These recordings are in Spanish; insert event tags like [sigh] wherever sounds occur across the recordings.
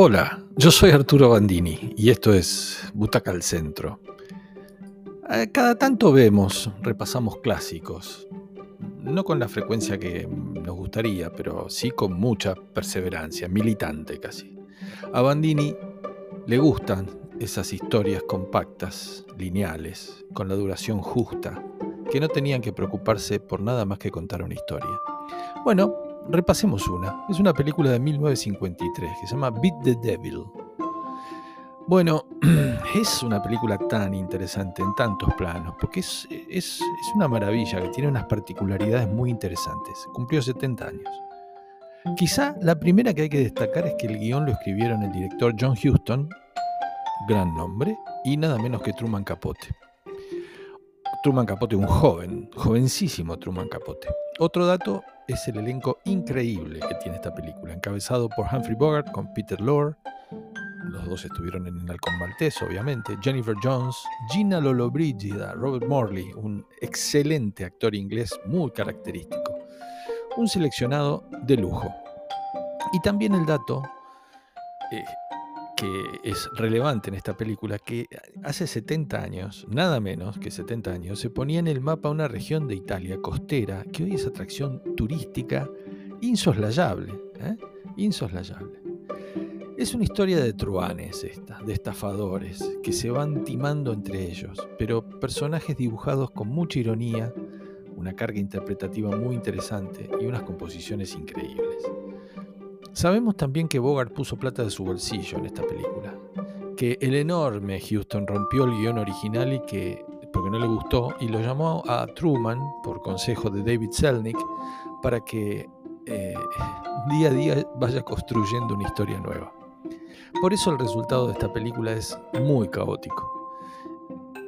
Hola, yo soy Arturo Bandini y esto es Butaca al Centro. Eh, cada tanto vemos, repasamos clásicos, no con la frecuencia que nos gustaría, pero sí con mucha perseverancia, militante casi. A Bandini le gustan esas historias compactas, lineales, con la duración justa, que no tenían que preocuparse por nada más que contar una historia. Bueno, repasemos una. Es una película de 1953 que se llama Beat the Devil. Bueno, [clears throat] es una película tan interesante en tantos planos, porque es, es, una maravilla que tiene unas particularidades muy interesantes. Cumplió 70 años. Quizá la primera que hay que destacar es que el guion lo escribieron el director John Huston, gran nombre, y nada menos que Truman Capote. Truman Capote, un joven, jovencísimo Truman Capote. Otro dato es el elenco increíble que tiene esta película, encabezado por Humphrey Bogart con Peter Lorre, los dos estuvieron en el Halcón Maltés, obviamente, Jennifer Jones, Gina Lollobrigida, Robert Morley, un excelente actor inglés muy característico, un seleccionado de lujo. Y también el dato eh, que es relevante en esta película, que hace 70 años, nada menos que 70 años, se ponía en el mapa una región de Italia costera que hoy es atracción turística insoslayable. ¿eh? Insoslayable. Es una historia de truanes esta, de estafadores, que se van timando entre ellos, pero personajes dibujados con mucha ironía, una carga interpretativa muy interesante y unas composiciones increíbles. Sabemos también que Bogart puso plata de su bolsillo en esta película, que el enorme Houston rompió el guion original y que, porque no le gustó, y lo llamó a Truman, por consejo de David Selnick, para que eh, día a día vaya construyendo una historia nueva. Por eso el resultado de esta película es muy caótico.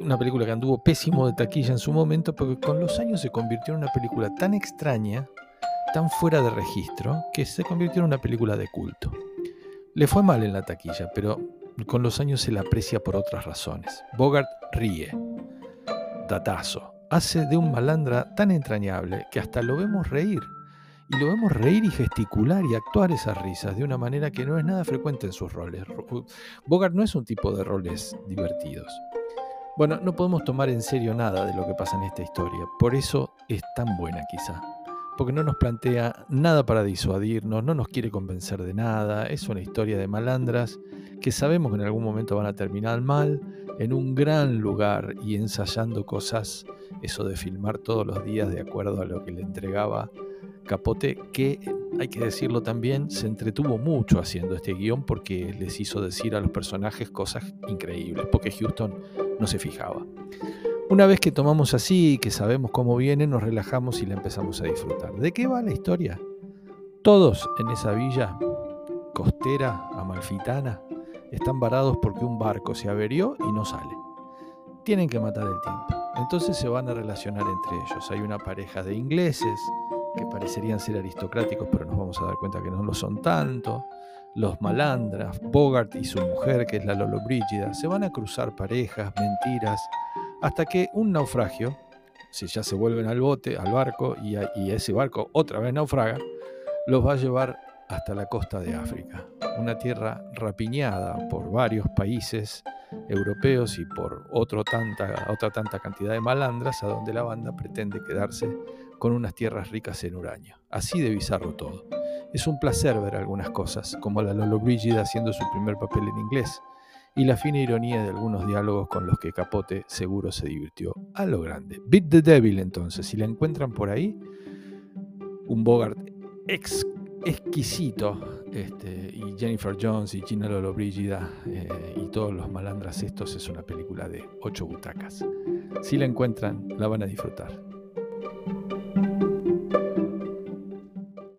Una película que anduvo pésimo de taquilla en su momento, porque con los años se convirtió en una película tan extraña tan fuera de registro que se convirtió en una película de culto. Le fue mal en la taquilla, pero con los años se la aprecia por otras razones. Bogart ríe. Datazo. Hace de un malandra tan entrañable que hasta lo vemos reír. Y lo vemos reír y gesticular y actuar esas risas de una manera que no es nada frecuente en sus roles. Bogart no es un tipo de roles divertidos. Bueno, no podemos tomar en serio nada de lo que pasa en esta historia. Por eso es tan buena quizá porque no nos plantea nada para disuadirnos, no nos quiere convencer de nada, es una historia de malandras que sabemos que en algún momento van a terminar mal, en un gran lugar y ensayando cosas, eso de filmar todos los días de acuerdo a lo que le entregaba Capote, que hay que decirlo también, se entretuvo mucho haciendo este guion porque les hizo decir a los personajes cosas increíbles, porque Houston no se fijaba. Una vez que tomamos así, que sabemos cómo viene, nos relajamos y la empezamos a disfrutar. ¿De qué va la historia? Todos en esa villa costera amalfitana están varados porque un barco se averió y no sale. Tienen que matar el tiempo. Entonces se van a relacionar entre ellos. Hay una pareja de ingleses que parecerían ser aristocráticos, pero nos vamos a dar cuenta que no lo son tanto. Los malandras, Bogart y su mujer, que es la Lolo Brígida, se van a cruzar parejas, mentiras, hasta que un naufragio, si ya se vuelven al bote, al barco, y, ese barco otra vez naufraga, los va a llevar hasta la costa de África, una tierra rapiñada por varios países europeos y por otro tanta, otra tanta cantidad de malandras, a donde la banda pretende quedarse con unas tierras ricas en uranio. Así de bizarro todo. Es un placer ver algunas cosas, como la Lolo Brígida haciendo su primer papel en inglés, y la fina ironía de algunos diálogos con los que Capote seguro se divirtió a lo grande. Beat the Devil entonces, si la encuentran por ahí, un Bogart exquisito, este, y Jennifer Jones y Gina Lollobrigida eh, y todos los malandras estos, es una película de ocho butacas. Si la encuentran, la van a disfrutar.